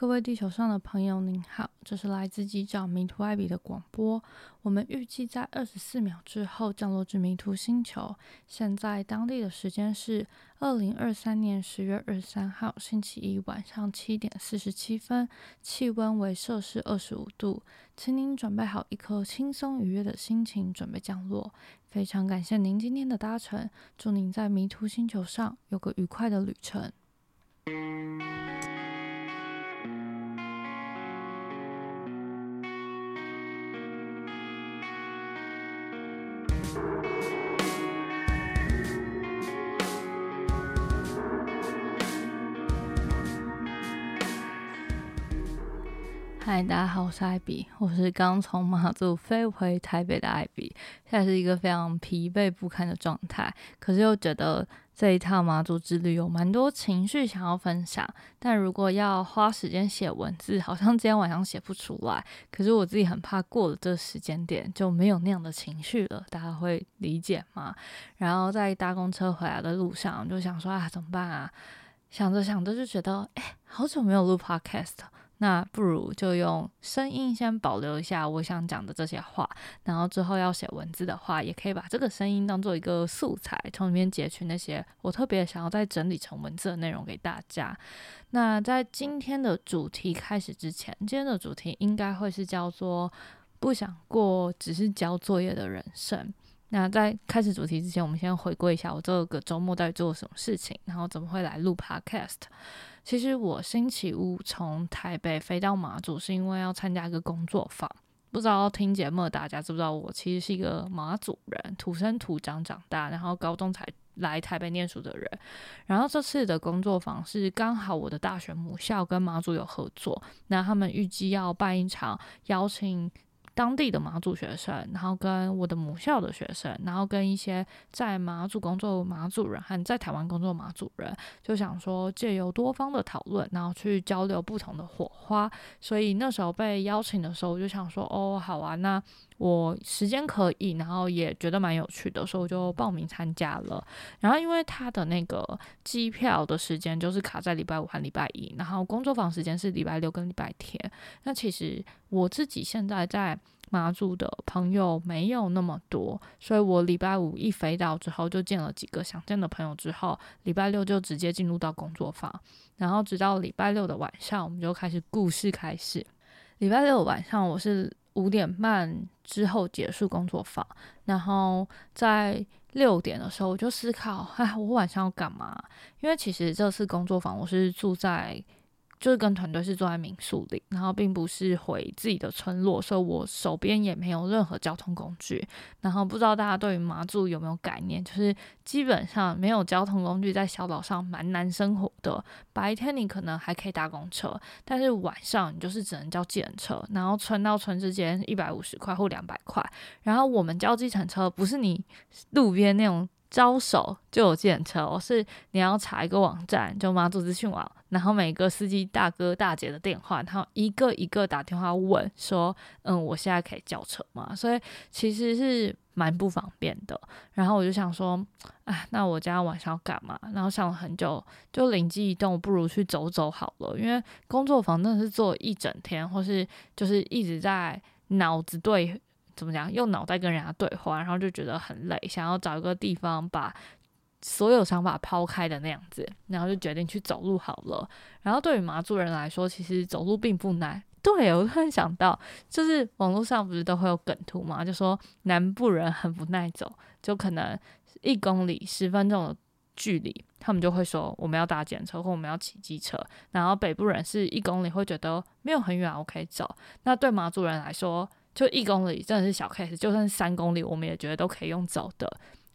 各位地球上的朋友，您好，这是来自机长迷途艾比的广播。我们预计在二十四秒之后降落至迷途星球。现在当地的时间是二零二三年十月二十三号星期一晚上七点四十七分，气温为摄氏二十五度。请您准备好一颗轻松愉悦的心情，准备降落。非常感谢您今天的搭乘，祝您在迷途星球上有个愉快的旅程。嗨，大家好，我是艾比，我是刚从马祖飞回台北的艾比，现在是一个非常疲惫不堪的状态，可是又觉得这一趟马祖之旅有蛮多情绪想要分享，但如果要花时间写文字，好像今天晚上写不出来，可是我自己很怕过了这时间点就没有那样的情绪了，大家会理解吗？然后在搭公车回来的路上，就想说啊，怎么办啊？想着想着就觉得，哎，好久没有录 podcast。那不如就用声音先保留一下我想讲的这些话，然后之后要写文字的话，也可以把这个声音当做一个素材，从里面截取那些我特别想要再整理成文字的内容给大家。那在今天的主题开始之前，今天的主题应该会是叫做“不想过只是交作业的人生”。那在开始主题之前，我们先回顾一下我这个周末到底做什么事情，然后怎么会来录 Podcast。其实我星期五从台北飞到马祖，是因为要参加一个工作坊。不知道听节目的大家知不知道，我其实是一个马祖人，土生土长长大，然后高中才来台北念书的人。然后这次的工作坊是刚好我的大学母校跟马祖有合作，那他们预计要办一场邀请。当地的马祖学生，然后跟我的母校的学生，然后跟一些在马祖工作马祖人和在台湾工作马祖人，就想说借由多方的讨论，然后去交流不同的火花。所以那时候被邀请的时候，我就想说，哦，好啊，那。我时间可以，然后也觉得蛮有趣的，所以我就报名参加了。然后因为他的那个机票的时间就是卡在礼拜五和礼拜一，然后工作坊时间是礼拜六跟礼拜天。那其实我自己现在在马祖的朋友没有那么多，所以我礼拜五一飞到之后就见了几个想见的朋友，之后礼拜六就直接进入到工作坊，然后直到礼拜六的晚上，我们就开始故事开始。礼拜六晚上我是。五点半之后结束工作坊，然后在六点的时候我就思考，哎，我晚上要干嘛？因为其实这次工作坊我是住在。就是跟团队是坐在民宿里，然后并不是回自己的村落，所以我手边也没有任何交通工具。然后不知道大家对于马祖有没有概念？就是基本上没有交通工具，在小岛上蛮难生活的。白天你可能还可以搭公车，但是晚上你就是只能叫计程车。然后村到村之间一百五十块或两百块。然后我们叫计程车，不是你路边那种。招手就有计程车，是你要查一个网站，就马祖资讯网，然后每个司机大哥大姐的电话，然后一个一个打电话问说，嗯，我现在可以叫车吗？所以其实是蛮不方便的。然后我就想说，哎，那我今天晚上要干嘛？然后想了很久，就灵机一动，不如去走走好了。因为工作房真的是做一整天，或是就是一直在脑子对。怎么讲？用脑袋跟人家对话，然后就觉得很累，想要找一个地方把所有想法抛开的那样子，然后就决定去走路好了。然后对于马祖人来说，其实走路并不难。对我突然想到，就是网络上不是都会有梗图嘛，就说南部人很不耐走，就可能一公里十分钟的距离，他们就会说我们要搭检车或我们要骑机车。然后北部人是一公里会觉得没有很远，我可以走。那对马祖人来说，就一公里真的是小 case，就算是三公里，我们也觉得都可以用走的。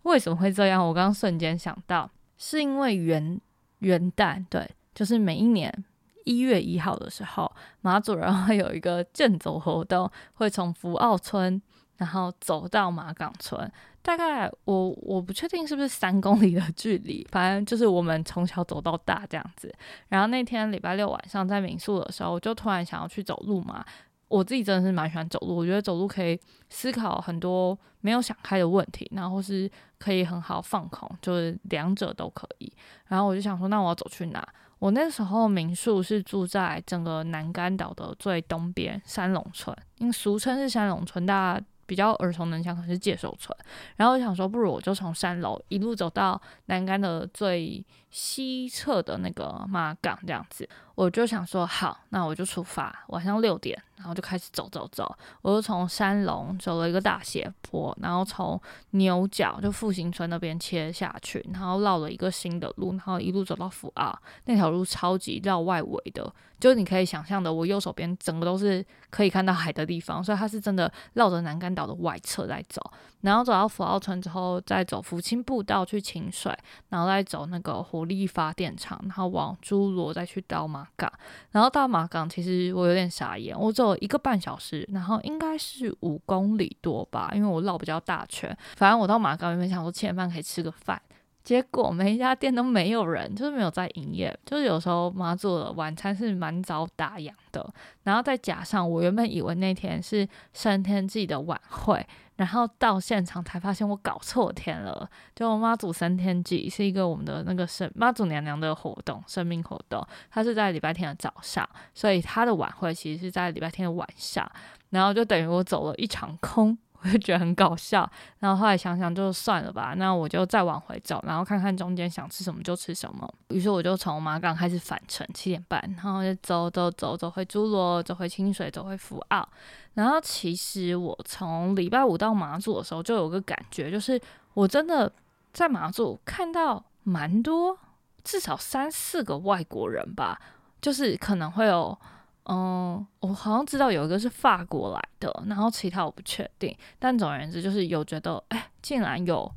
为什么会这样？我刚刚瞬间想到，是因为元元旦，对，就是每一年一月一号的时候，马祖人会有一个健走活动，会从福澳村然后走到马港村，大概我我不确定是不是三公里的距离，反正就是我们从小走到大这样子。然后那天礼拜六晚上在民宿的时候，我就突然想要去走路嘛。我自己真的是蛮喜欢走路，我觉得走路可以思考很多没有想开的问题，然后是可以很好放空，就是两者都可以。然后我就想说，那我要走去哪？我那时候民宿是住在整个南干岛的最东边三龙村，因为俗称是三龙村，大家。比较耳熟能详，可是界首村。然后我想说，不如我就从三楼一路走到南竿的最西侧的那个马港这样子。我就想说，好，那我就出发，晚上六点，然后就开始走走走。我就从山龙走了一个大斜坡，然后从牛角就复兴村那边切下去，然后绕了一个新的路，然后一路走到福澳那条路，超级绕外围的。就是你可以想象的，我右手边整个都是可以看到海的地方，所以它是真的绕着南竿岛的外侧在走，然后走到福澳村之后，再走福清步道去清水，然后再走那个火力发电厂，然后往侏罗再去到马港，然后到马港其实我有点傻眼，我走一个半小时，然后应该是五公里多吧，因为我绕比较大圈，反正我到马港原本想说七点半可以吃个饭。结果每一家店都没有人，就是没有在营业。就是有时候妈做的晚餐是蛮早打烊的，然后再加上我原本以为那天是升天祭的晚会，然后到现场才发现我搞错天了。就妈祖升天祭是一个我们的那个神妈祖娘娘的活动，生命活动，它是在礼拜天的早上，所以它的晚会其实是在礼拜天的晚上，然后就等于我走了一场空。我就觉得很搞笑，然后后来想想就算了吧，那我就再往回走，然后看看中间想吃什么就吃什么。于是我就从马港开始返程，七点半，然后就走走走走回侏罗，走回清水，走回福澳。然后其实我从礼拜五到马祖的时候，就有个感觉，就是我真的在马祖看到蛮多，至少三四个外国人吧，就是可能会有。嗯，我好像知道有一个是法国来的，然后其他我不确定。但总而言之，就是有觉得，哎，竟然有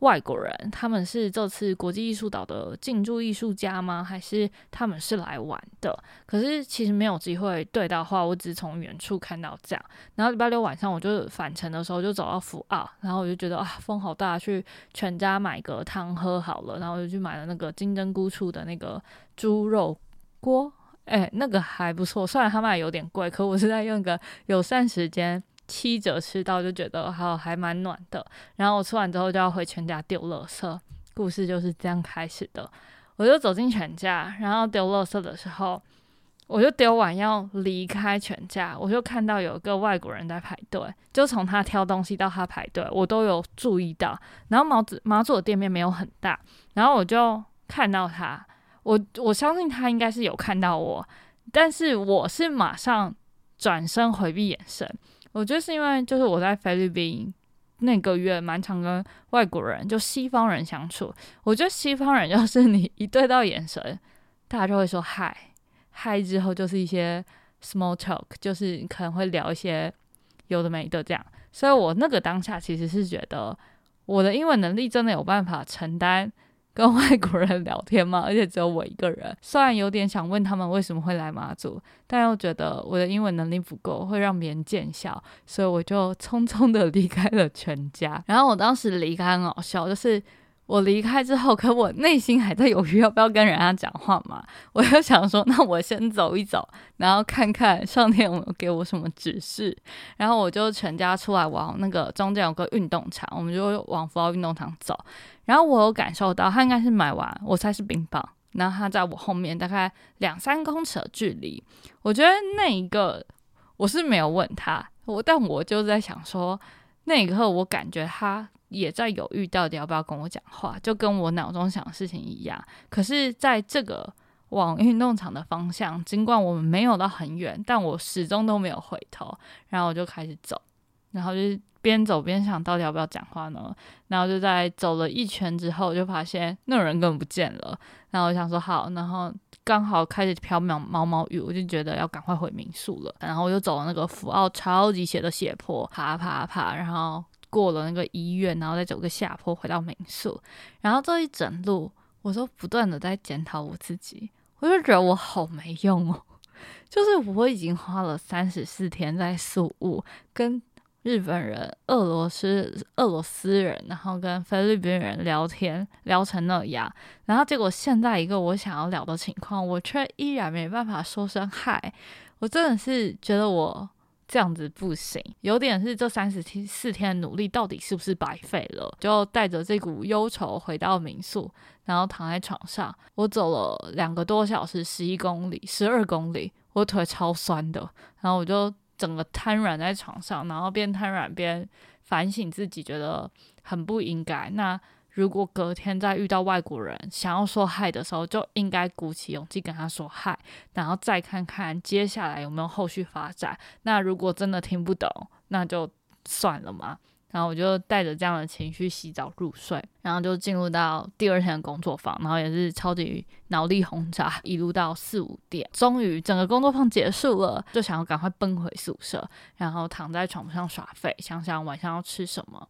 外国人，他们是这次国际艺术岛的进驻艺术家吗？还是他们是来玩的？可是其实没有机会对到话，我只从远处看到这样。然后礼拜六晚上我就返程的时候就走到福澳，然后我就觉得啊，风好大，去全家买个汤喝好了，然后我就去买了那个金针菇出的那个猪肉锅。哎，那个还不错，虽然他卖有点贵，可我是在用个友善时间七折吃到，就觉得好还蛮暖的。然后我吃完之后就要回全家丢垃圾，故事就是这样开始的。我就走进全家，然后丢垃圾的时候，我就丢完要离开全家，我就看到有一个外国人在排队，就从他挑东西到他排队，我都有注意到。然后毛子马祖的店面没有很大，然后我就看到他。我我相信他应该是有看到我，但是我是马上转身回避眼神。我觉得是因为就是我在菲律宾那个月蛮常跟外国人就西方人相处，我觉得西方人 要是你一对到眼神，大家就会说嗨嗨，之后就是一些 small talk，就是可能会聊一些有的没的这样。所以我那个当下其实是觉得我的英文能力真的有办法承担。跟外国人聊天嘛？而且只有我一个人。虽然有点想问他们为什么会来马祖，但又觉得我的英文能力不够，会让别人见笑，所以我就匆匆的离开了全家。然后我当时离开很好笑，就是。我离开之后，可我内心还在犹豫要不要跟人家讲话嘛。我就想说，那我先走一走，然后看看上天有没有给我什么指示。然后我就全家出来往那个中间有个运动场，我们就往福奥运动场走。然后我有感受到他应该是买完，我猜是冰棒。然后他在我后面大概两三公尺的距离。我觉得那一个我是没有问他，我但我就在想说，那一刻我感觉他。也在犹豫到底要不要跟我讲话，就跟我脑中想的事情一样。可是，在这个往运动场的方向，尽管我们没有到很远，但我始终都没有回头。然后我就开始走，然后就边走边想到底要不要讲话呢？然后就在走了一圈之后，就发现那个人根本不见了。然后我想说好，然后刚好开始飘渺毛毛雨，我就觉得要赶快回民宿了。然后我就走了那个福澳超级斜的斜坡，爬爬爬，然后。过了那个医院，然后再走个下坡回到民宿，然后这一整路，我都不断的在检讨我自己，我就觉得我好没用哦，就是我已经花了三十四天在宿务，跟日本人、俄罗斯、俄罗斯人，然后跟菲律宾人聊天聊成那样，然后结果现在一个我想要聊的情况，我却依然没办法说声嗨，我真的是觉得我。这样子不行，有点是这三十七四天的努力到底是不是白费了？就带着这股忧愁回到民宿，然后躺在床上，我走了两个多小时，十一公里，十二公里，我腿超酸的，然后我就整个瘫软在床上，然后边瘫软边反省自己，觉得很不应该。那如果隔天再遇到外国人想要说嗨的时候，就应该鼓起勇气跟他说嗨，然后再看看接下来有没有后续发展。那如果真的听不懂，那就算了嘛。然后我就带着这样的情绪洗澡入睡，然后就进入到第二天的工作坊，然后也是超级脑力轰炸，一路到四五点，终于整个工作坊结束了，就想要赶快奔回宿舍，然后躺在床上耍废，想想晚上要吃什么。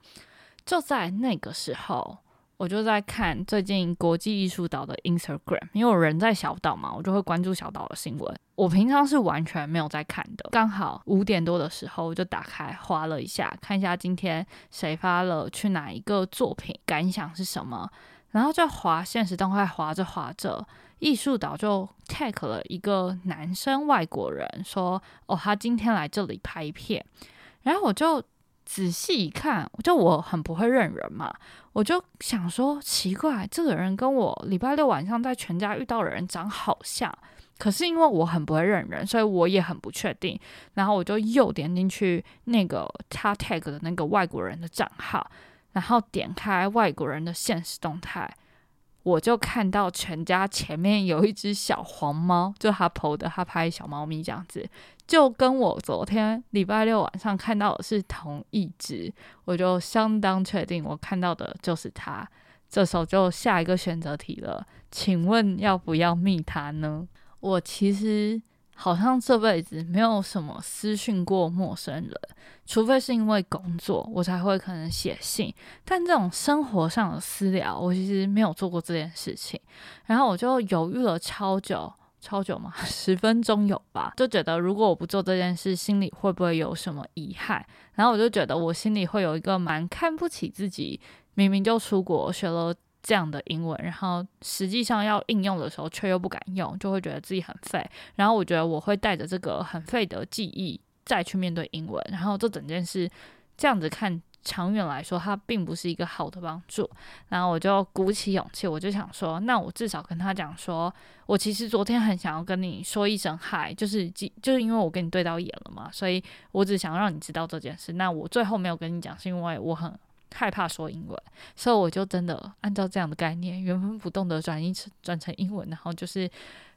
就在那个时候。我就在看最近国际艺术岛的 Instagram，因为我人在小岛嘛，我就会关注小岛的新闻。我平常是完全没有在看的，刚好五点多的时候我就打开划了一下，看一下今天谁发了去哪一个作品，感想是什么。然后就划现实动态，划着划着，艺术岛就 tag 了一个男生外国人，说哦他今天来这里拍片，然后我就。仔细一看，就我很不会认人嘛，我就想说奇怪，这个人跟我礼拜六晚上在全家遇到的人长好像，可是因为我很不会认人，所以我也很不确定。然后我就又点进去那个他 tag 的那个外国人的账号，然后点开外国人的现实动态。我就看到全家前面有一只小黄猫，就他剖的，他拍小猫咪这样子，就跟我昨天礼拜六晚上看到的是同一只，我就相当确定我看到的就是它。这时候就下一个选择题了，请问要不要密他呢？我其实。好像这辈子没有什么私讯过陌生人，除非是因为工作，我才会可能写信。但这种生活上的私聊，我其实没有做过这件事情。然后我就犹豫了超久，超久嘛，十分钟有吧？就觉得如果我不做这件事，心里会不会有什么遗憾？然后我就觉得我心里会有一个蛮看不起自己，明明就出国学了。这样的英文，然后实际上要应用的时候却又不敢用，就会觉得自己很废。然后我觉得我会带着这个很废的记忆再去面对英文，然后这整件事这样子看，长远来说它并不是一个好的帮助。然后我就鼓起勇气，我就想说，那我至少跟他讲说，我其实昨天很想要跟你说一声嗨，就是就是因为我跟你对到眼了嘛，所以我只想让你知道这件事。那我最后没有跟你讲，是因为我很。害怕说英文，所以我就真的按照这样的概念原封不动的转译成转成英文，然后就是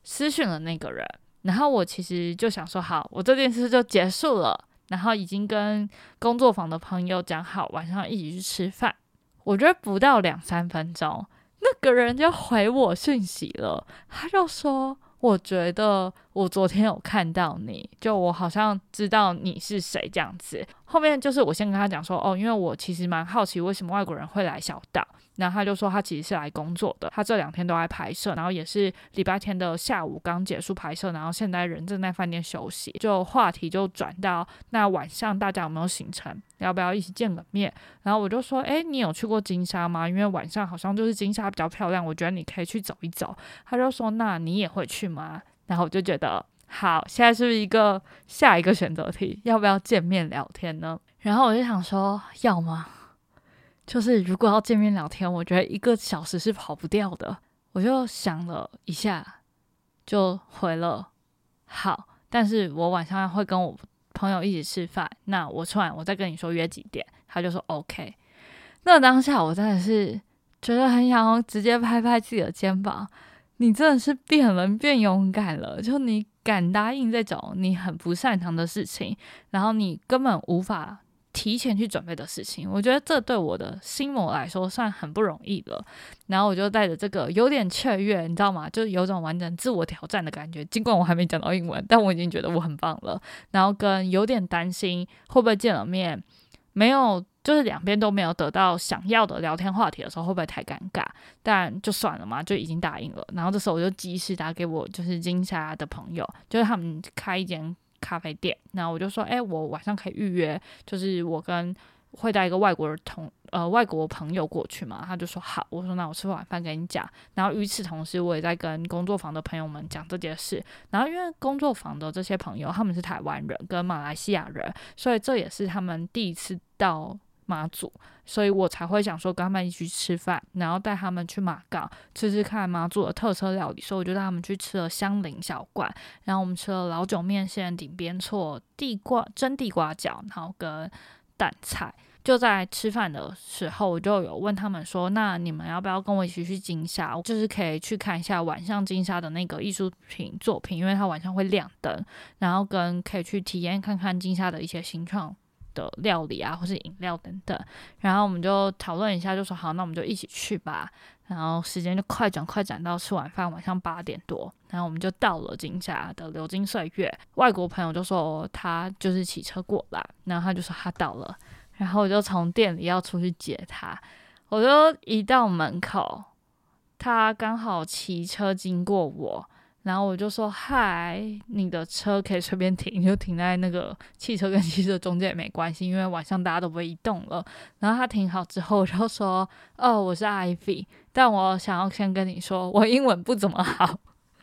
私讯了那个人。然后我其实就想说，好，我这件事就结束了。然后已经跟工作坊的朋友讲好，晚上一起去吃饭。我觉得不到两三分钟，那个人就回我讯息了，他就说。我觉得我昨天有看到你，就我好像知道你是谁这样子。后面就是我先跟他讲说，哦，因为我其实蛮好奇为什么外国人会来小岛。然后他就说他其实是来工作的，他这两天都在拍摄，然后也是礼拜天的下午刚结束拍摄，然后现在人正在饭店休息，就话题就转到那晚上大家有没有行程，要不要一起见个面？然后我就说，哎，你有去过金沙吗？因为晚上好像就是金沙比较漂亮，我觉得你可以去走一走。他就说，那你也会去吗？然后我就觉得好，现在是不是一个下一个选择题，要不要见面聊天呢？然后我就想说，要吗？就是如果要见面聊天，我觉得一个小时是跑不掉的。我就想了一下，就回了好。但是我晚上会跟我朋友一起吃饭，那我吃完我再跟你说约几点。他就说 OK。那当下我真的是觉得很想直接拍拍自己的肩膀，你真的是变人变勇敢了，就你敢答应这种你很不擅长的事情，然后你根本无法。提前去准备的事情，我觉得这对我的心魔来说算很不容易了。然后我就带着这个有点雀跃，你知道吗？就有种完整自我挑战的感觉。尽管我还没讲到英文，但我已经觉得我很棒了。然后跟有点担心会不会见了面没有，就是两边都没有得到想要的聊天话题的时候会不会太尴尬？但就算了嘛，就已经答应了。然后这时候我就及时打给我就是金沙的朋友，就是他们开一间。咖啡店，那我就说，哎，我晚上可以预约，就是我跟会带一个外国的同呃外国朋友过去嘛，他就说好，我说那我吃晚饭给你讲。然后与此同时，我也在跟工作坊的朋友们讲这件事。然后因为工作坊的这些朋友他们是台湾人跟马来西亚人，所以这也是他们第一次到。妈祖，所以我才会想说跟他们一起去吃饭，然后带他们去马港吃吃看妈祖的特色料理，所以我就带他们去吃了香菱小馆，然后我们吃了老酒面线、顶边错、地瓜蒸地瓜饺，然后跟蛋菜。就在吃饭的时候，我就有问他们说：“那你们要不要跟我一起去金沙？就是可以去看一下晚上金沙的那个艺术品作品，因为它晚上会亮灯，然后跟可以去体验看看金沙的一些新创。”的料理啊，或是饮料等等，然后我们就讨论一下，就说好，那我们就一起去吧。然后时间就快转快转到吃晚饭，晚上八点多，然后我们就到了金沙的流金岁月。外国朋友就说他就是骑车过来，然后他就说他到了，然后我就从店里要出去接他，我就一到门口，他刚好骑车经过我。然后我就说：“嗨，你的车可以随便停，就停在那个汽车跟汽车中间也没关系，因为晚上大家都不会移动了。”然后他停好之后，我就说：“哦，我是 Ivy，但我想要先跟你说，我英文不怎么好。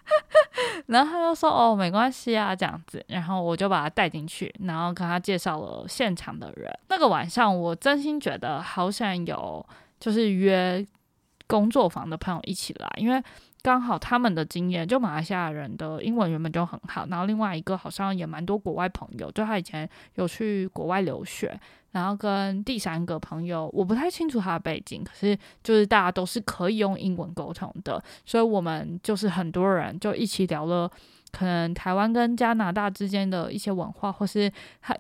”然后他就说：“哦，没关系啊，这样子。”然后我就把他带进去，然后跟他介绍了现场的人。那个晚上，我真心觉得好想有，就是约工作坊的朋友一起来，因为。刚好他们的经验，就马来西亚人的英文原本就很好，然后另外一个好像也蛮多国外朋友，就他以前有去国外留学，然后跟第三个朋友，我不太清楚他的背景，可是就是大家都是可以用英文沟通的，所以我们就是很多人就一起聊了。可能台湾跟加拿大之间的一些文化，或是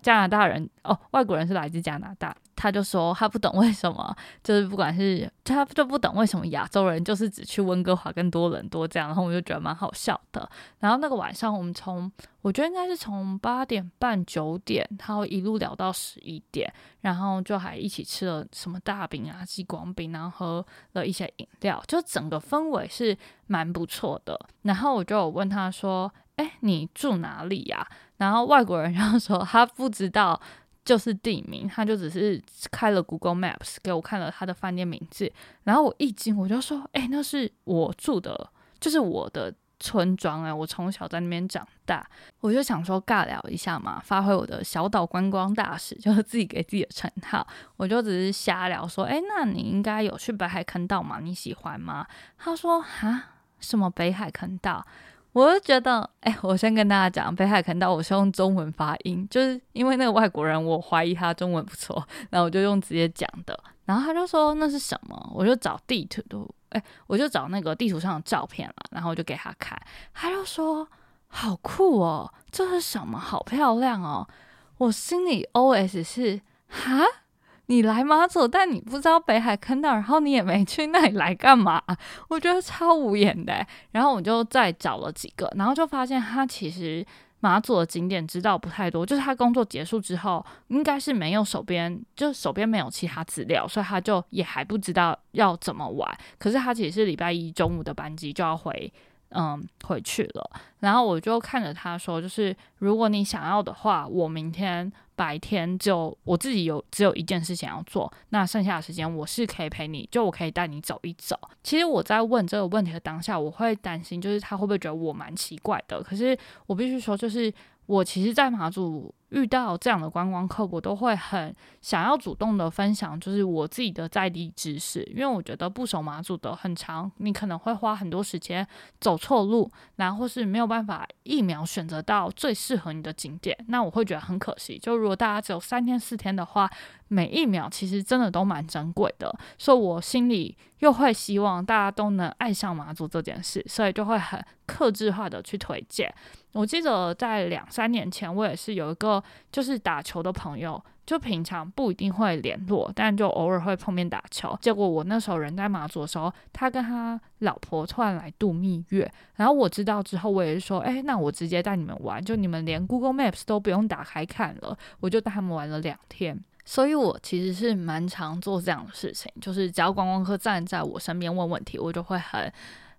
加拿大人哦，外国人是来自加拿大，他就说他不懂为什么，就是不管是他就不懂为什么亚洲人就是只去温哥华跟多伦多这样，然后我就觉得蛮好笑的。然后那个晚上我们从我觉得应该是从八点半九点，然后一路聊到十一点，然后就还一起吃了什么大饼啊、激光饼，然后喝了一些饮料，就整个氛围是蛮不错的。然后我就问他说。哎，你住哪里呀？然后外国人 然后说他不知道，就是地名，他就只是开了 Google Maps 给我看了他的饭店名字。然后我一惊，我就说：“哎，那是我住的，就是我的村庄哎，我从小在那边长大。”我就想说尬聊一下嘛，发挥我的小岛观光大使，就是自己给自己的称号。我就只是瞎聊说：“哎，那你应该有去北海坑道吗？你喜欢吗？”他说：“哈，什么北海坑道？”我就觉得，哎，我先跟大家讲，北海坑道我是用中文发音，就是因为那个外国人，我怀疑他中文不错，然后我就用直接讲的，然后他就说那是什么，我就找地图哎，我就找那个地图上的照片了，然后我就给他看，他就说好酷哦，这是什么？好漂亮哦，我心里 OS 是哈。你来马祖，但你不知道北海坑道，然后你也没去，那你来干嘛？我觉得超无言的。然后我就再找了几个，然后就发现他其实马祖的景点知道不太多，就是他工作结束之后，应该是没有手边，就手边没有其他资料，所以他就也还不知道要怎么玩。可是他其实是礼拜一中午的班机就要回。嗯，回去了，然后我就看着他说，就是如果你想要的话，我明天白天就我自己有只有一件事情要做，那剩下的时间我是可以陪你，就我可以带你走一走。其实我在问这个问题的当下，我会担心，就是他会不会觉得我蛮奇怪的？可是我必须说，就是我其实，在马祖。遇到这样的观光客，我都会很想要主动的分享，就是我自己的在地知识，因为我觉得不熟马祖的很长，你可能会花很多时间走错路，然后是没有办法一秒选择到最适合你的景点，那我会觉得很可惜。就如果大家只有三天四天的话，每一秒其实真的都蛮珍贵的，所以我心里又会希望大家都能爱上马祖这件事，所以就会很克制化的去推荐。我记得在两三年前，我也是有一个就是打球的朋友，就平常不一定会联络，但就偶尔会碰面打球。结果我那时候人在马祖的时候，他跟他老婆突然来度蜜月，然后我知道之后，我也是说，哎，那我直接带你们玩，就你们连 Google Maps 都不用打开看了，我就带他们玩了两天。所以我其实是蛮常做这样的事情，就是只要观光客站在我身边问问题，我就会很。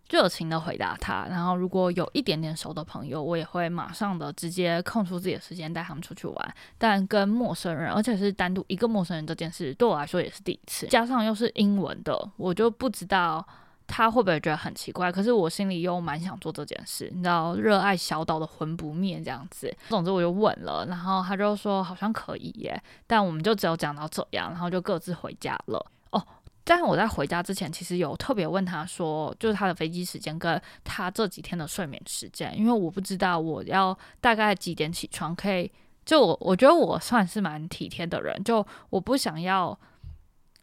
热情的回答他。然后如果有一点点熟的朋友，我也会马上的直接空出自己的时间带他们出去玩。但跟陌生人，而且是单独一个陌生人这件事，对我来说也是第一次，加上又是英文的，我就不知道。他会不会觉得很奇怪？可是我心里又蛮想做这件事，你知道，热爱小岛的魂不灭这样子。总之我就问了，然后他就说好像可以耶，但我们就只有讲到这样，然后就各自回家了。但是我在回家之前，其实有特别问他说，就是他的飞机时间跟他这几天的睡眠时间，因为我不知道我要大概几点起床可以。就我我觉得我算是蛮体贴的人，就我不想要，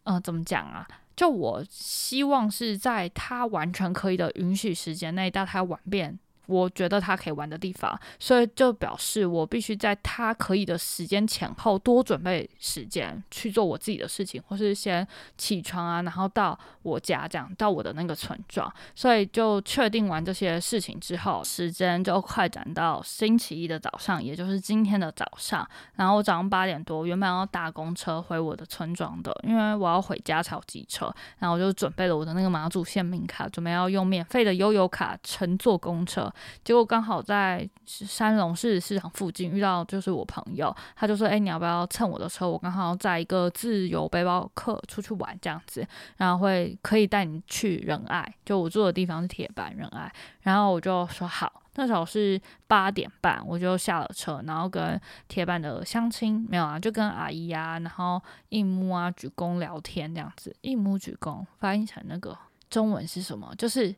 嗯，怎么讲啊？就我希望是在他完全可以的允许时间内到他玩遍。我觉得他可以玩的地方，所以就表示我必须在他可以的时间前后多准备时间去做我自己的事情，或是先起床啊，然后到我家这样，到我的那个村庄。所以就确定完这些事情之后，时间就快转到星期一的早上，也就是今天的早上。然后我早上八点多，原本要搭公车回我的村庄的，因为我要回家才有机车。然后我就准备了我的那个马祖县民卡，准备要用免费的悠游卡乘坐公车。结果刚好在三龙市市场附近遇到，就是我朋友，他就说：“哎，你要不要蹭我的车？我刚好载一个自由背包客出去玩这样子，然后会可以带你去仁爱，就我住的地方是铁板仁爱。”然后我就说好。那时候是八点半，我就下了车，然后跟铁板的相亲没有啊，就跟阿姨啊，然后应木啊鞠躬聊天这样子。应木鞠躬翻译成那个中文是什么？就是。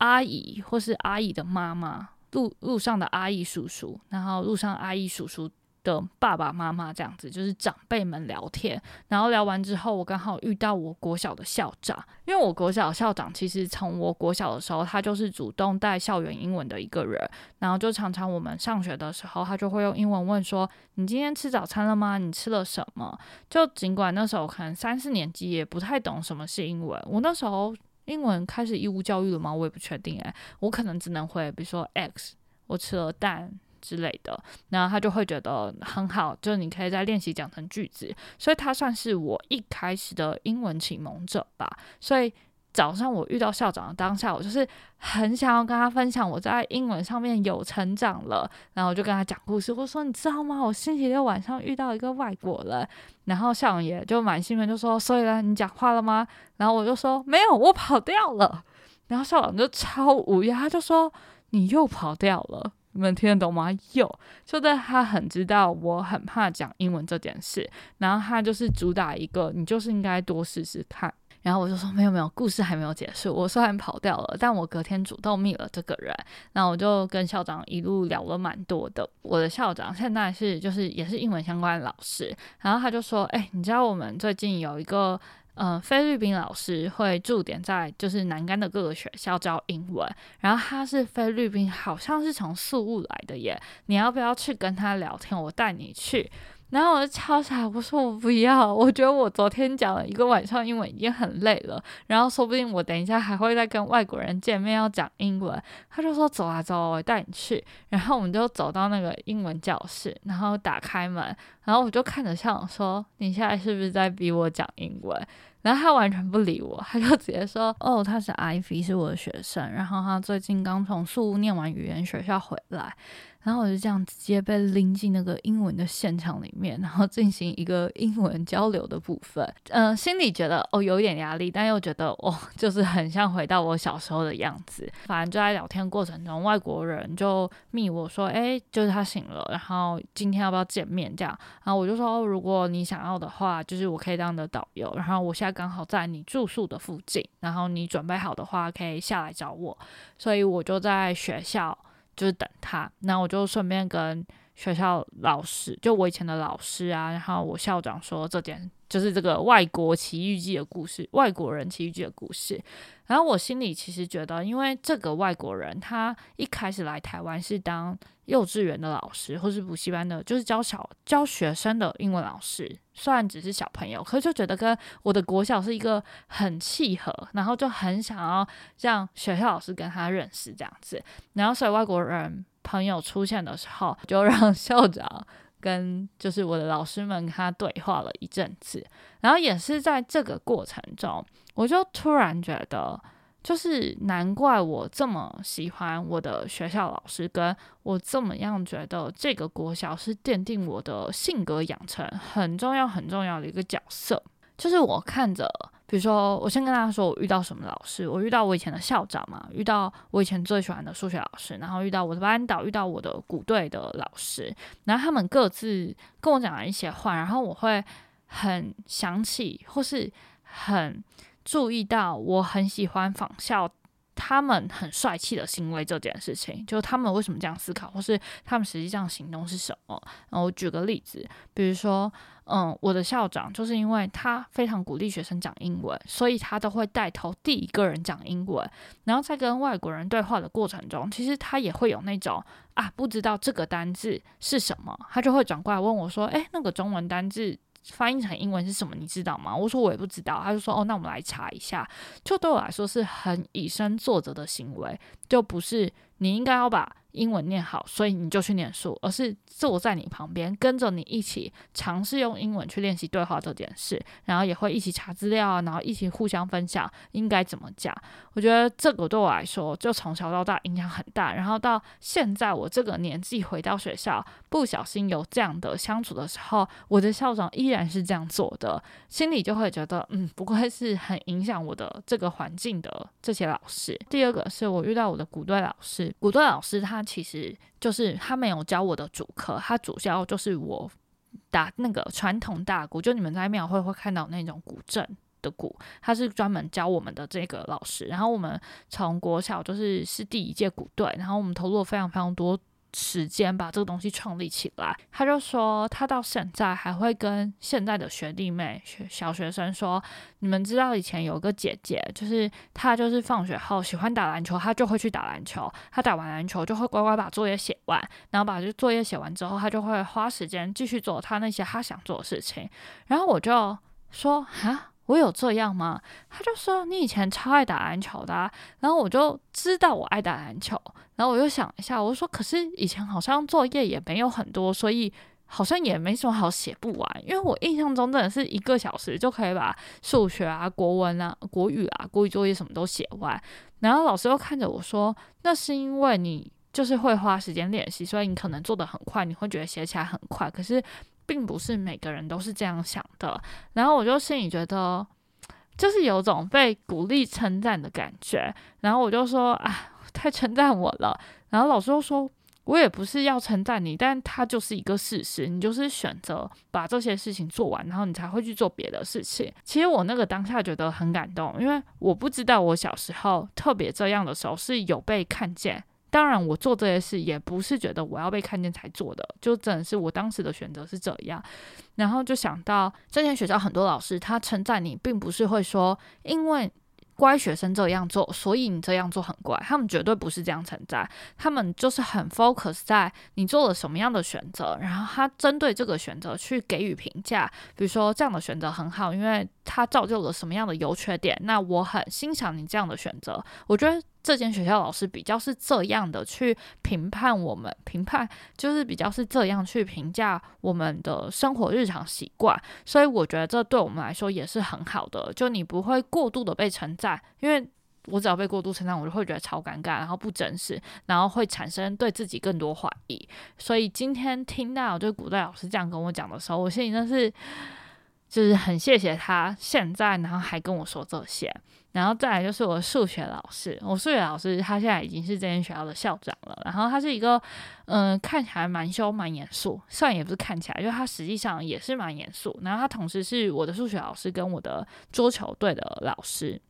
阿姨或是阿姨的妈妈，路路上的阿姨叔叔，然后路上阿姨叔叔的爸爸妈妈这样子，就是长辈们聊天。然后聊完之后，我刚好遇到我国小的校长，因为我国小校长其实从我国小的时候，他就是主动带校园英文的一个人。然后就常常我们上学的时候，他就会用英文问说：“你今天吃早餐了吗？你吃了什么？”就尽管那时候可能三四年级也不太懂什么是英文，我那时候。英文开始义务教育了吗？我也不确定诶，我可能只能会，比如说 X，我吃了蛋之类的，然后他就会觉得很好，就是你可以在练习讲成句子，所以他算是我一开始的英文启蒙者吧，所以。早上我遇到校长的当下，我就是很想要跟他分享我在英文上面有成长了，然后我就跟他讲故事，我说你知道吗？我星期六晚上遇到一个外国人，然后校长也就蛮兴奋，就说所以呢，你讲话了吗？然后我就说没有，我跑掉了。然后校长就超无语，他就说你又跑掉了，你们听得懂吗？又就在他很知道我很怕讲英文这件事，然后他就是主打一个，你就是应该多试试看。然后我就说没有没有，故事还没有结束。我虽然跑掉了，但我隔天主动密了这个人。然后我就跟校长一路聊了蛮多的。我的校长现在是就是也是英文相关的老师。然后他就说：“哎，你知道我们最近有一个嗯菲律宾老师会驻点在就是南干的各个学校教英文。然后他是菲律宾，好像是从宿务来的耶。你要不要去跟他聊天？我带你去。”然后我就超傻，我说我不要，我觉得我昨天讲了一个晚上英文已经很累了，然后说不定我等一下还会再跟外国人见面要讲英文。他就说走啊走，我带你去。然后我们就走到那个英文教室，然后打开门，然后我就看着校长说：“你现在是不是在逼我讲英文？”然后他完全不理我，他就直接说：“哦，他是 Ivy，是我的学生，然后他最近刚从宿念完语言学校回来。”然后我就这样直接被拎进那个英文的现场里面，然后进行一个英文交流的部分。嗯，心里觉得哦有一点压力，但又觉得哦就是很像回到我小时候的样子。反正就在聊天过程中，外国人就密我说，哎，就是他醒了，然后今天要不要见面这样？然后我就说，如果你想要的话，就是我可以当你的导游。然后我现在刚好在你住宿的附近，然后你准备好的话可以下来找我。所以我就在学校。就是等他，那我就顺便跟学校老师，就我以前的老师啊，然后我校长说这件就是这个外国奇遇记的故事，外国人奇遇记的故事。然后我心里其实觉得，因为这个外国人他一开始来台湾是当幼稚园的老师，或是补习班的，就是教小教学生的英文老师。虽然只是小朋友，可是就觉得跟我的国小是一个很契合，然后就很想要让学校老师跟他认识这样子。然后所以外国人朋友出现的时候，就让校长跟就是我的老师们跟他对话了一阵子。然后也是在这个过程中。我就突然觉得，就是难怪我这么喜欢我的学校老师，跟我这么样觉得这个国小是奠定我的性格养成很重要很重要的一个角色。就是我看着，比如说，我先跟大家说我遇到什么老师，我遇到我以前的校长嘛，遇到我以前最喜欢的数学老师，然后遇到我的班导，遇到我的鼓队的老师，然后他们各自跟我讲了一些话，然后我会很想起或是很。注意到我很喜欢仿效他们很帅气的行为这件事情，就他们为什么这样思考，或是他们实际上行动是什么？然后我举个例子，比如说，嗯，我的校长就是因为他非常鼓励学生讲英文，所以他都会带头第一个人讲英文，然后在跟外国人对话的过程中，其实他也会有那种啊，不知道这个单字是什么，他就会转过来问我说：“诶，那个中文单字。”翻译成英文是什么？你知道吗？我说我也不知道。他就说：“哦，那我们来查一下。”就对我来说是很以身作则的行为，就不是你应该要把。英文念好，所以你就去念书，而是坐在你旁边，跟着你一起尝试用英文去练习对话这件事，然后也会一起查资料啊，然后一起互相分享应该怎么讲。我觉得这个对我来说，就从小到大影响很大。然后到现在我这个年纪回到学校，不小心有这样的相处的时候，我的校长依然是这样做的，心里就会觉得，嗯，不愧是很影响我的这个环境的这些老师。第二个是我遇到我的鼓队老师，鼓队老师他。其实就是他没有教我的主课，他主教就是我打那个传统大鼓，就你们在庙会会看到那种古镇的鼓，他是专门教我们的这个老师。然后我们从国小就是是第一届鼓队，然后我们投入了非常非常多。时间把这个东西创立起来，他就说他到现在还会跟现在的学弟妹、学小学生说：“你们知道以前有个姐姐，就是她就是放学后喜欢打篮球，她就会去打篮球。她打完篮球就会乖乖把作业写完，然后把这作业写完之后，她就会花时间继续做她那些她想做的事情。然后我就说：啊。”我有这样吗？他就说你以前超爱打篮球的，啊然后我就知道我爱打篮球，然后我又想一下，我说可是以前好像作业也没有很多，所以好像也没什么好写不完，因为我印象中真的是一个小时就可以把数学啊、国文啊、国语啊、国语作业什么都写完，然后老师又看着我说，那是因为你就是会花时间练习，所以你可能做的很快，你会觉得写起来很快，可是。并不是每个人都是这样想的，然后我就心里觉得，就是有种被鼓励称赞的感觉，然后我就说啊，太称赞我了。然后老师又说，我也不是要称赞你，但它就是一个事实，你就是选择把这些事情做完，然后你才会去做别的事情。其实我那个当下觉得很感动，因为我不知道我小时候特别这样的时候是有被看见。当然，我做这些事也不是觉得我要被看见才做的，就真的是我当时的选择是这样。然后就想到，这间学校很多老师他称赞你，并不是会说因为乖学生这样做，所以你这样做很乖。他们绝对不是这样称赞，他们就是很 focus 在你做了什么样的选择，然后他针对这个选择去给予评价。比如说这样的选择很好，因为它造就了什么样的优缺点。那我很欣赏你这样的选择，我觉得。这间学校老师比较是这样的去评判我们，评判就是比较是这样去评价我们的生活日常习惯，所以我觉得这对我们来说也是很好的。就你不会过度的被称赞，因为我只要被过度称赞，我就会觉得超尴尬，然后不真实，然后会产生对自己更多怀疑。所以今天听到就古代老师这样跟我讲的时候，我心里真是就是很谢谢他现在，然后还跟我说这些。然后再来就是我数学老师，我数学老师他现在已经是这间学校的校长了。然后他是一个，嗯，看起来蛮凶、蛮严肃，虽然也不是看起来，因为他实际上也是蛮严肃。然后他同时是我的数学老师跟我的桌球队的老师。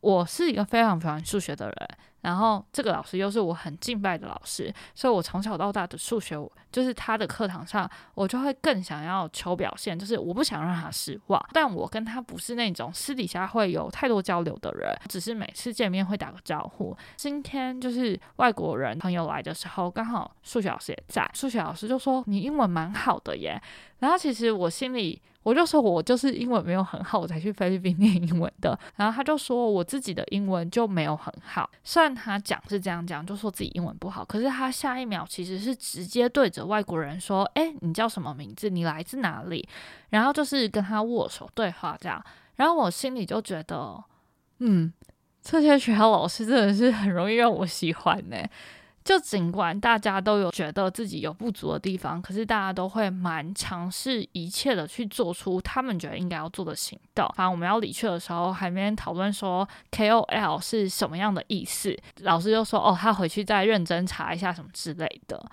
我是一个非常非常数学的人。然后这个老师又是我很敬拜的老师，所以我从小到大的数学，就是他的课堂上，我就会更想要求表现，就是我不想让他失望。但我跟他不是那种私底下会有太多交流的人，只是每次见面会打个招呼。今天就是外国人朋友来的时候，刚好数学老师也在，数学老师就说你英文蛮好的耶。然后其实我心里。我就说，我就是英文没有很好，我才去菲律宾念英文的。然后他就说，我自己的英文就没有很好。虽然他讲是这样讲，就说自己英文不好，可是他下一秒其实是直接对着外国人说：“哎，你叫什么名字？你来自哪里？”然后就是跟他握手对话这样。然后我心里就觉得，嗯，这些学校老师真的是很容易让我喜欢呢。就尽管大家都有觉得自己有不足的地方，可是大家都会蛮尝试一切的去做出他们觉得应该要做的行动。反正我们要离去的时候，还没讨论说 KOL 是什么样的意思，老师就说哦，他回去再认真查一下什么之类的。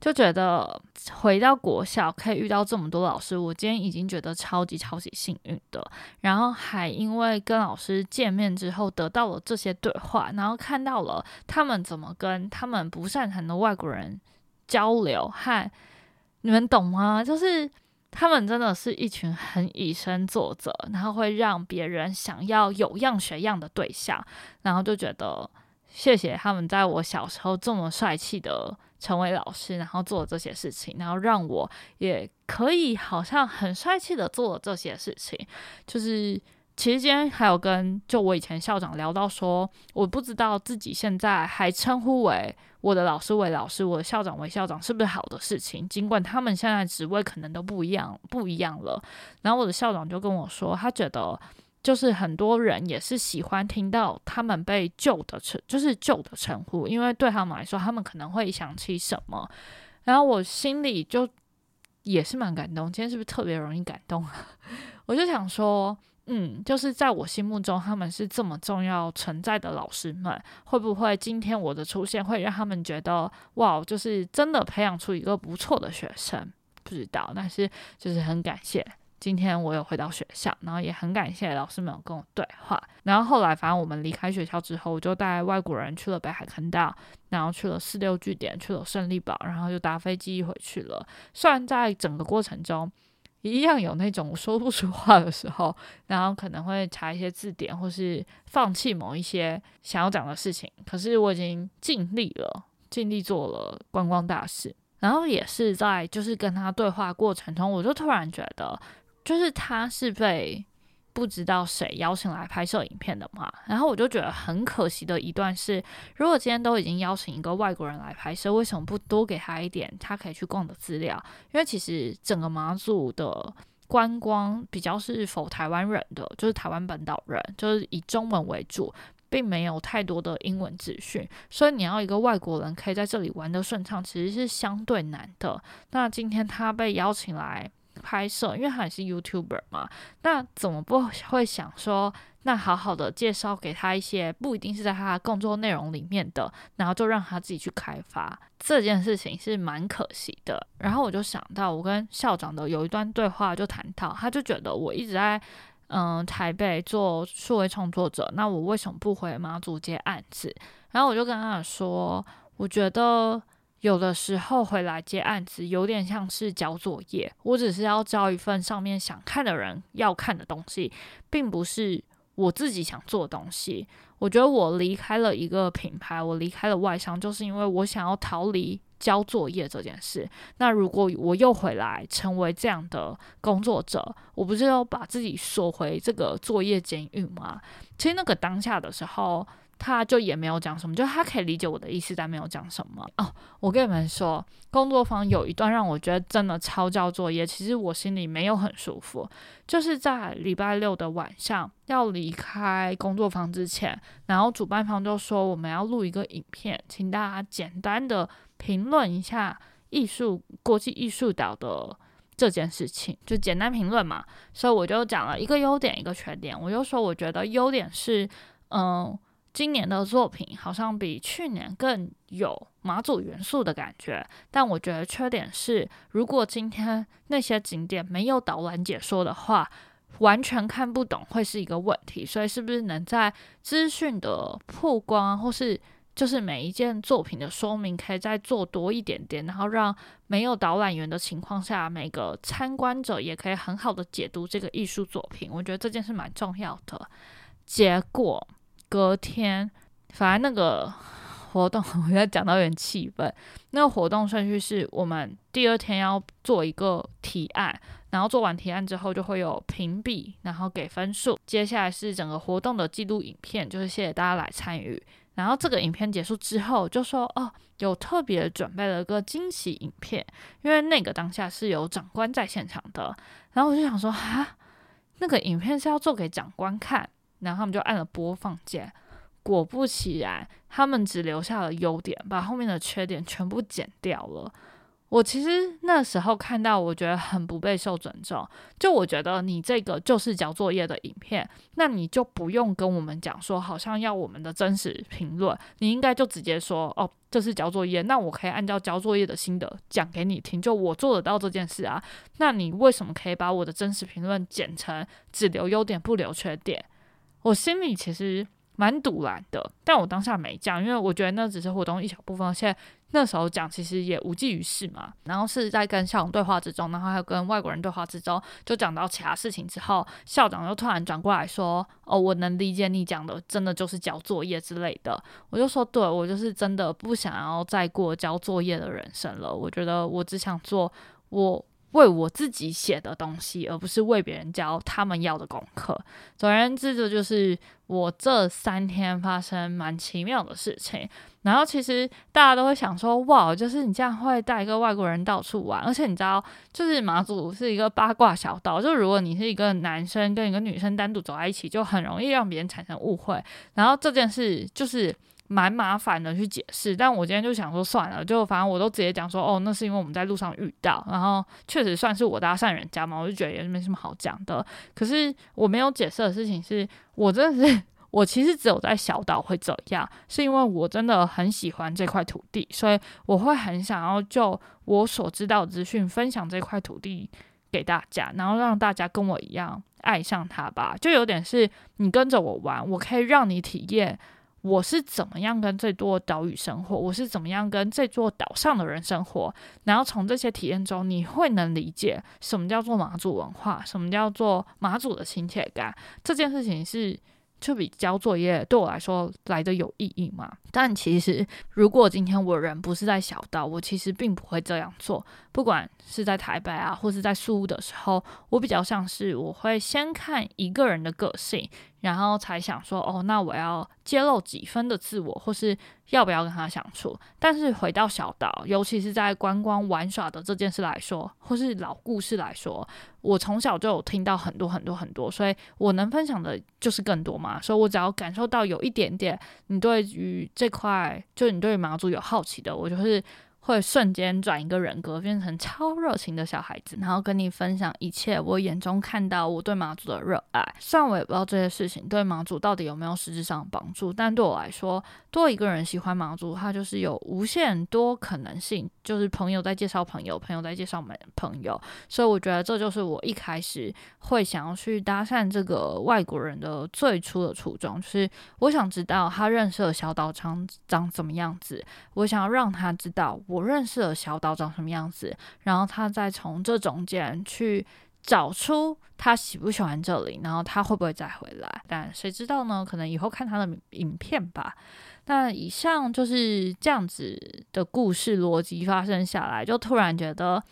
就觉得回到国校可以遇到这么多老师，我今天已经觉得超级超级幸运的。然后还因为跟老师见面之后得到了这些对话，然后看到了他们怎么跟他们不擅长的外国人交流，和你们懂吗？就是他们真的是一群很以身作则，然后会让别人想要有样学样的对象，然后就觉得谢谢他们在我小时候这么帅气的。成为老师，然后做这些事情，然后让我也可以好像很帅气的做这些事情。就是其实今天还有跟就我以前校长聊到说，我不知道自己现在还称呼为我的老师为老师，我的校长为校长是不是好的事情？尽管他们现在职位可能都不一样不一样了。然后我的校长就跟我说，他觉得。就是很多人也是喜欢听到他们被旧的称，就是旧的称呼，因为对他们来说，他们可能会想起什么。然后我心里就也是蛮感动。今天是不是特别容易感动？我就想说，嗯，就是在我心目中，他们是这么重要存在的老师们，会不会今天我的出现会让他们觉得，哇，就是真的培养出一个不错的学生？不知道，但是就是很感谢。今天我有回到学校，然后也很感谢老师们有跟我对话。然后后来，反正我们离开学校之后，我就带外国人去了北海坑道，然后去了四六据点，去了胜利堡，然后就搭飞机回去了。虽然在整个过程中，一样有那种说不出话的时候，然后可能会查一些字典，或是放弃某一些想要讲的事情，可是我已经尽力了，尽力做了观光大使。然后也是在就是跟他对话过程中，我就突然觉得。就是他是被不知道谁邀请来拍摄影片的嘛，然后我就觉得很可惜的一段是，如果今天都已经邀请一个外国人来拍摄，为什么不多给他一点他可以去逛的资料？因为其实整个马祖的观光比较是否台湾人的，就是台湾本岛人，就是以中文为主，并没有太多的英文资讯，所以你要一个外国人可以在这里玩的顺畅，其实是相对难的。那今天他被邀请来。拍摄，因为他也是 YouTuber 嘛，那怎么不会想说，那好好的介绍给他一些不一定是在他的工作内容里面的，然后就让他自己去开发这件事情是蛮可惜的。然后我就想到，我跟校长的有一段对话，就谈到，他就觉得我一直在嗯台北做数位创作者，那我为什么不回马祖接案子？然后我就跟他说，我觉得。有的时候回来接案子，有点像是交作业。我只是要交一份上面想看的人要看的东西，并不是我自己想做的东西。我觉得我离开了一个品牌，我离开了外商，就是因为我想要逃离交作业这件事。那如果我又回来成为这样的工作者，我不是要把自己锁回这个作业监狱吗？其实那个当下的时候。他就也没有讲什么，就他可以理解我的意思，但没有讲什么哦。我跟你们说，工作坊有一段让我觉得真的超交作业，其实我心里没有很舒服。就是在礼拜六的晚上要离开工作坊之前，然后主办方就说我们要录一个影片，请大家简单的评论一下艺术国际艺术岛的这件事情，就简单评论嘛。所以我就讲了一个优点，一个缺点。我就说我觉得优点是，嗯。今年的作品好像比去年更有马祖元素的感觉，但我觉得缺点是，如果今天那些景点没有导览解说的话，完全看不懂会是一个问题。所以，是不是能在资讯的曝光，或是就是每一件作品的说明，可以再做多一点点，然后让没有导览员的情况下，每个参观者也可以很好的解读这个艺术作品？我觉得这件事蛮重要的。结果。隔天，反正那个活动，我在讲到有点气愤。那个活动顺序是我们第二天要做一个提案，然后做完提案之后就会有评比，然后给分数。接下来是整个活动的记录影片，就是谢谢大家来参与。然后这个影片结束之后，就说哦，有特别准备了个惊喜影片，因为那个当下是有长官在现场的。然后我就想说，哈，那个影片是要做给长官看。然后他们就按了播放键，果不其然，他们只留下了优点，把后面的缺点全部剪掉了。我其实那时候看到，我觉得很不被受尊重。就我觉得你这个就是交作业的影片，那你就不用跟我们讲说，好像要我们的真实评论，你应该就直接说，哦，这是交作业，那我可以按照交作业的心得讲给你听，就我做得到这件事啊。那你为什么可以把我的真实评论剪成只留优点不留缺点？我心里其实。蛮堵然的，但我当下没讲，因为我觉得那只是活动一小部分，而且那时候讲其实也无济于事嘛。然后是在跟校长对话之中，然后还有跟外国人对话之中，就讲到其他事情之后，校长又突然转过来说：“哦，我能理解你讲的，真的就是交作业之类的。”我就说：“对，我就是真的不想要再过交作业的人生了。我觉得我只想做我。”为我自己写的东西，而不是为别人教他们要的功课。总而言之，这就是我这三天发生蛮奇妙的事情。然后，其实大家都会想说：“哇，就是你这样会带一个外国人到处玩，而且你知道，就是马祖是一个八卦小道，就如果你是一个男生跟一个女生单独走在一起，就很容易让别人产生误会。然后这件事就是。”蛮麻烦的去解释，但我今天就想说算了，就反正我都直接讲说，哦，那是因为我们在路上遇到，然后确实算是我搭讪人家嘛，我就觉得也没什么好讲的。可是我没有解释的事情是，我真的是，我其实只有在小岛会这样，是因为我真的很喜欢这块土地，所以我会很想要就我所知道资讯分享这块土地给大家，然后让大家跟我一样爱上它吧，就有点是你跟着我玩，我可以让你体验。我是怎么样跟这座岛屿生活？我是怎么样跟这座岛上的人生活？然后从这些体验中，你会能理解什么叫做马祖文化，什么叫做马祖的亲切感。这件事情是。就比交作业对我来说来的有意义嘛？但其实，如果今天我人不是在小岛，我其实并不会这样做。不管是在台北啊，或是在苏屋的时候，我比较像是我会先看一个人的个性，然后才想说，哦，那我要揭露几分的自我，或是。要不要跟他相处？但是回到小岛，尤其是在观光玩耍的这件事来说，或是老故事来说，我从小就有听到很多很多很多，所以我能分享的就是更多嘛。所以我只要感受到有一点点，你对于这块，就你对于马祖有好奇的，我就是。会瞬间转一个人格，变成超热情的小孩子，然后跟你分享一切我眼中看到我对马祖的热爱。虽然我也不知道这些事情对马祖到底有没有实质上的帮助，但对我来说，多一个人喜欢马祖，他就是有无限多可能性。就是朋友在介绍朋友，朋友在介绍们朋友，所以我觉得这就是我一开始会想要去搭讪这个外国人的最初的初衷，就是我想知道他认识的小岛长长什么样子，我想要让他知道我。我认识的小岛长什么样子，然后他再从这中间去找出他喜不喜欢这里，然后他会不会再回来？但谁知道呢？可能以后看他的影片吧。那以上就是这样子的故事逻辑发生下来，就突然觉得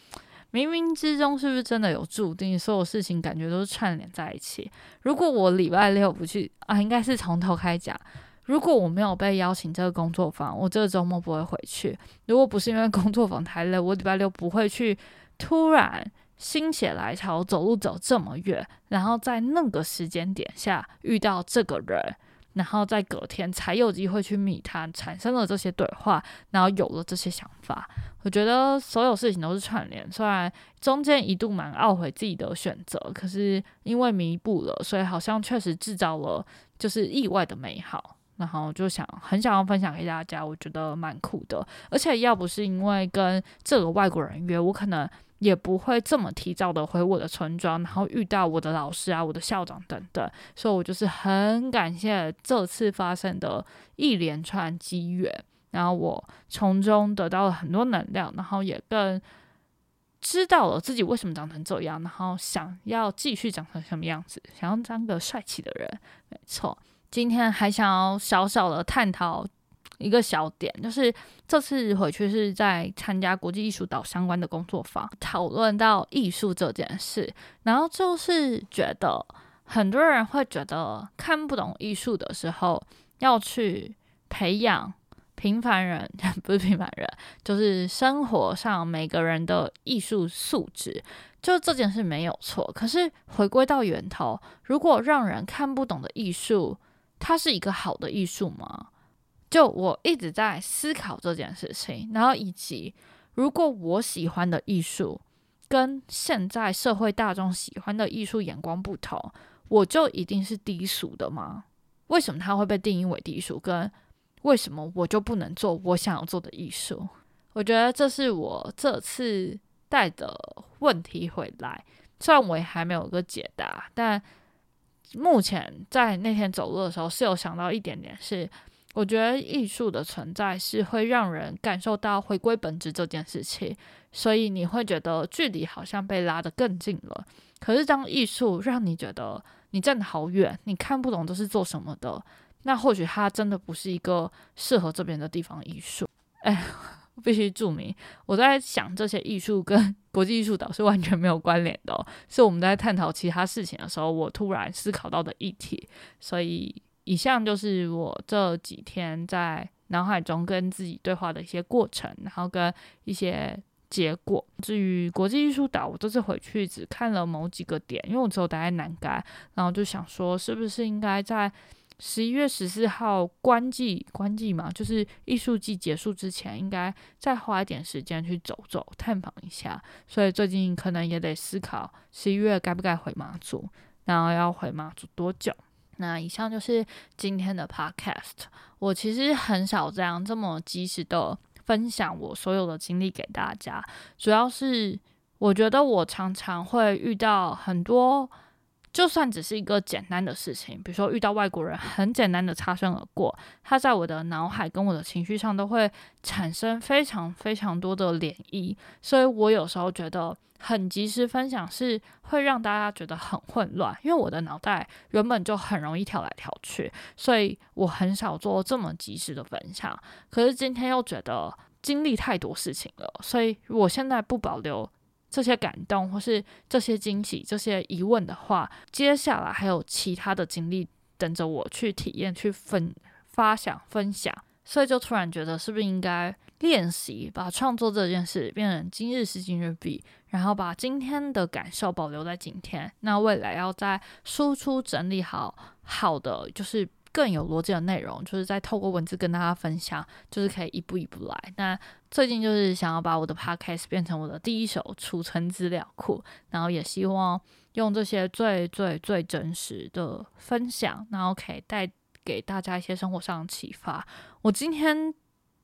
冥冥之中是不是真的有注定？所有事情感觉都是串联在一起。如果我礼拜六不去啊，应该是从头开讲。如果我没有被邀请这个工作坊，我这个周末不会回去。如果不是因为工作坊太累，我礼拜六不会去。突然心血来潮，走路走这么远，然后在那个时间点下遇到这个人，然后在隔天才有机会去密他，产生了这些对话，然后有了这些想法。我觉得所有事情都是串联，虽然中间一度蛮懊悔自己的选择，可是因为弥补了，所以好像确实制造了就是意外的美好。然后就想很想要分享给大家，我觉得蛮酷的。而且要不是因为跟这个外国人约，我可能也不会这么提早的回我的村庄，然后遇到我的老师啊、我的校长等等。所以我就是很感谢这次发生的一连串机缘，然后我从中得到了很多能量，然后也更知道了自己为什么长成这样，然后想要继续长成什么样子，想要当个帅气的人。没错。今天还想要小小的探讨一个小点，就是这次回去是在参加国际艺术岛相关的工作坊，讨论到艺术这件事，然后就是觉得很多人会觉得看不懂艺术的时候，要去培养平凡人，不是平凡人，就是生活上每个人的艺术素质。就这件事没有错，可是回归到源头，如果让人看不懂的艺术，它是一个好的艺术吗？就我一直在思考这件事情，然后以及如果我喜欢的艺术跟现在社会大众喜欢的艺术眼光不同，我就一定是低俗的吗？为什么它会被定义为低俗？跟为什么我就不能做我想要做的艺术？我觉得这是我这次带的问题回来，虽然我也还没有个解答，但目前在那天走路的时候是有想到一点点，是我觉得艺术的存在是会让人感受到回归本质这件事情，所以你会觉得距离好像被拉得更近了。可是当艺术让你觉得你站得好远，你看不懂这是做什么的。那或许它真的不是一个适合这边的地方艺术。哎，必须注明，我在想这些艺术跟 国际艺术岛是完全没有关联的，是我们在探讨其他事情的时候，我突然思考到的议题。所以以上就是我这几天在脑海中跟自己对话的一些过程，然后跟一些结果。至于国际艺术岛，我这次回去只看了某几个点，因为我只有待在南干，然后就想说，是不是应该在。十一月十四号关季，关季嘛，就是艺术季结束之前，应该再花一点时间去走走、探访一下。所以最近可能也得思考十一月该不该回马祖，然后要回马祖多久。那以上就是今天的 podcast。我其实很少这样这么及时的分享我所有的经历给大家，主要是我觉得我常常会遇到很多。就算只是一个简单的事情，比如说遇到外国人，很简单的擦身而过，它在我的脑海跟我的情绪上都会产生非常非常多的涟漪，所以我有时候觉得很及时分享是会让大家觉得很混乱，因为我的脑袋原本就很容易跳来跳去，所以我很少做这么及时的分享。可是今天又觉得经历太多事情了，所以我现在不保留。这些感动或是这些惊喜、这些疑问的话，接下来还有其他的经历等着我去体验、去分发想、分享，所以就突然觉得，是不是应该练习把创作这件事变成今日事今日毕，然后把今天的感受保留在今天，那未来要再输出整理好好的，就是。更有逻辑的内容，就是在透过文字跟大家分享，就是可以一步一步来。那最近就是想要把我的 podcast 变成我的第一手储存资料库，然后也希望用这些最最最真实的分享，然后可以带给大家一些生活上的启发。我今天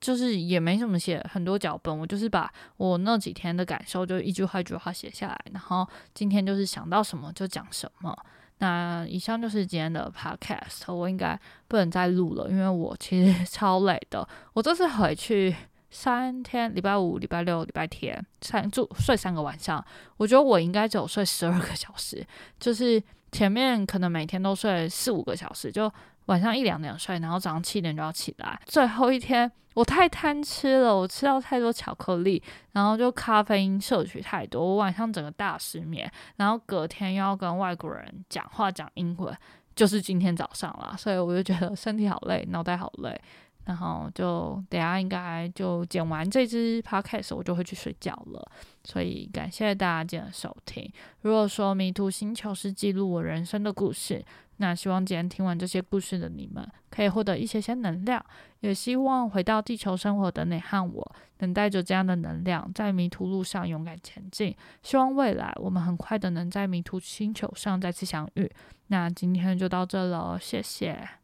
就是也没什么写很多脚本，我就是把我那几天的感受就一句话一句话写下来，然后今天就是想到什么就讲什么。那以上就是今天的 podcast，我应该不能再录了，因为我其实超累的。我这次回去三天，礼拜五、礼拜六、礼拜天，三住睡三个晚上，我觉得我应该只有睡十二个小时，就是前面可能每天都睡四五个小时，就。晚上一两点睡，然后早上七点就要起来。最后一天我太贪吃了，我吃到太多巧克力，然后就咖啡因摄取太多，我晚上整个大失眠。然后隔天又要跟外国人讲话讲英文，就是今天早上了，所以我就觉得身体好累，脑袋好累。然后就等下应该就剪完这支 podcast，我就会去睡觉了。所以感谢大家今天的收听。如果说迷途星球是记录我人生的故事，那希望今天听完这些故事的你们可以获得一些些能量，也希望回到地球生活的你和我能带着这样的能量，在迷途路上勇敢前进。希望未来我们很快的能在迷途星球上再次相遇。那今天就到这了，谢谢。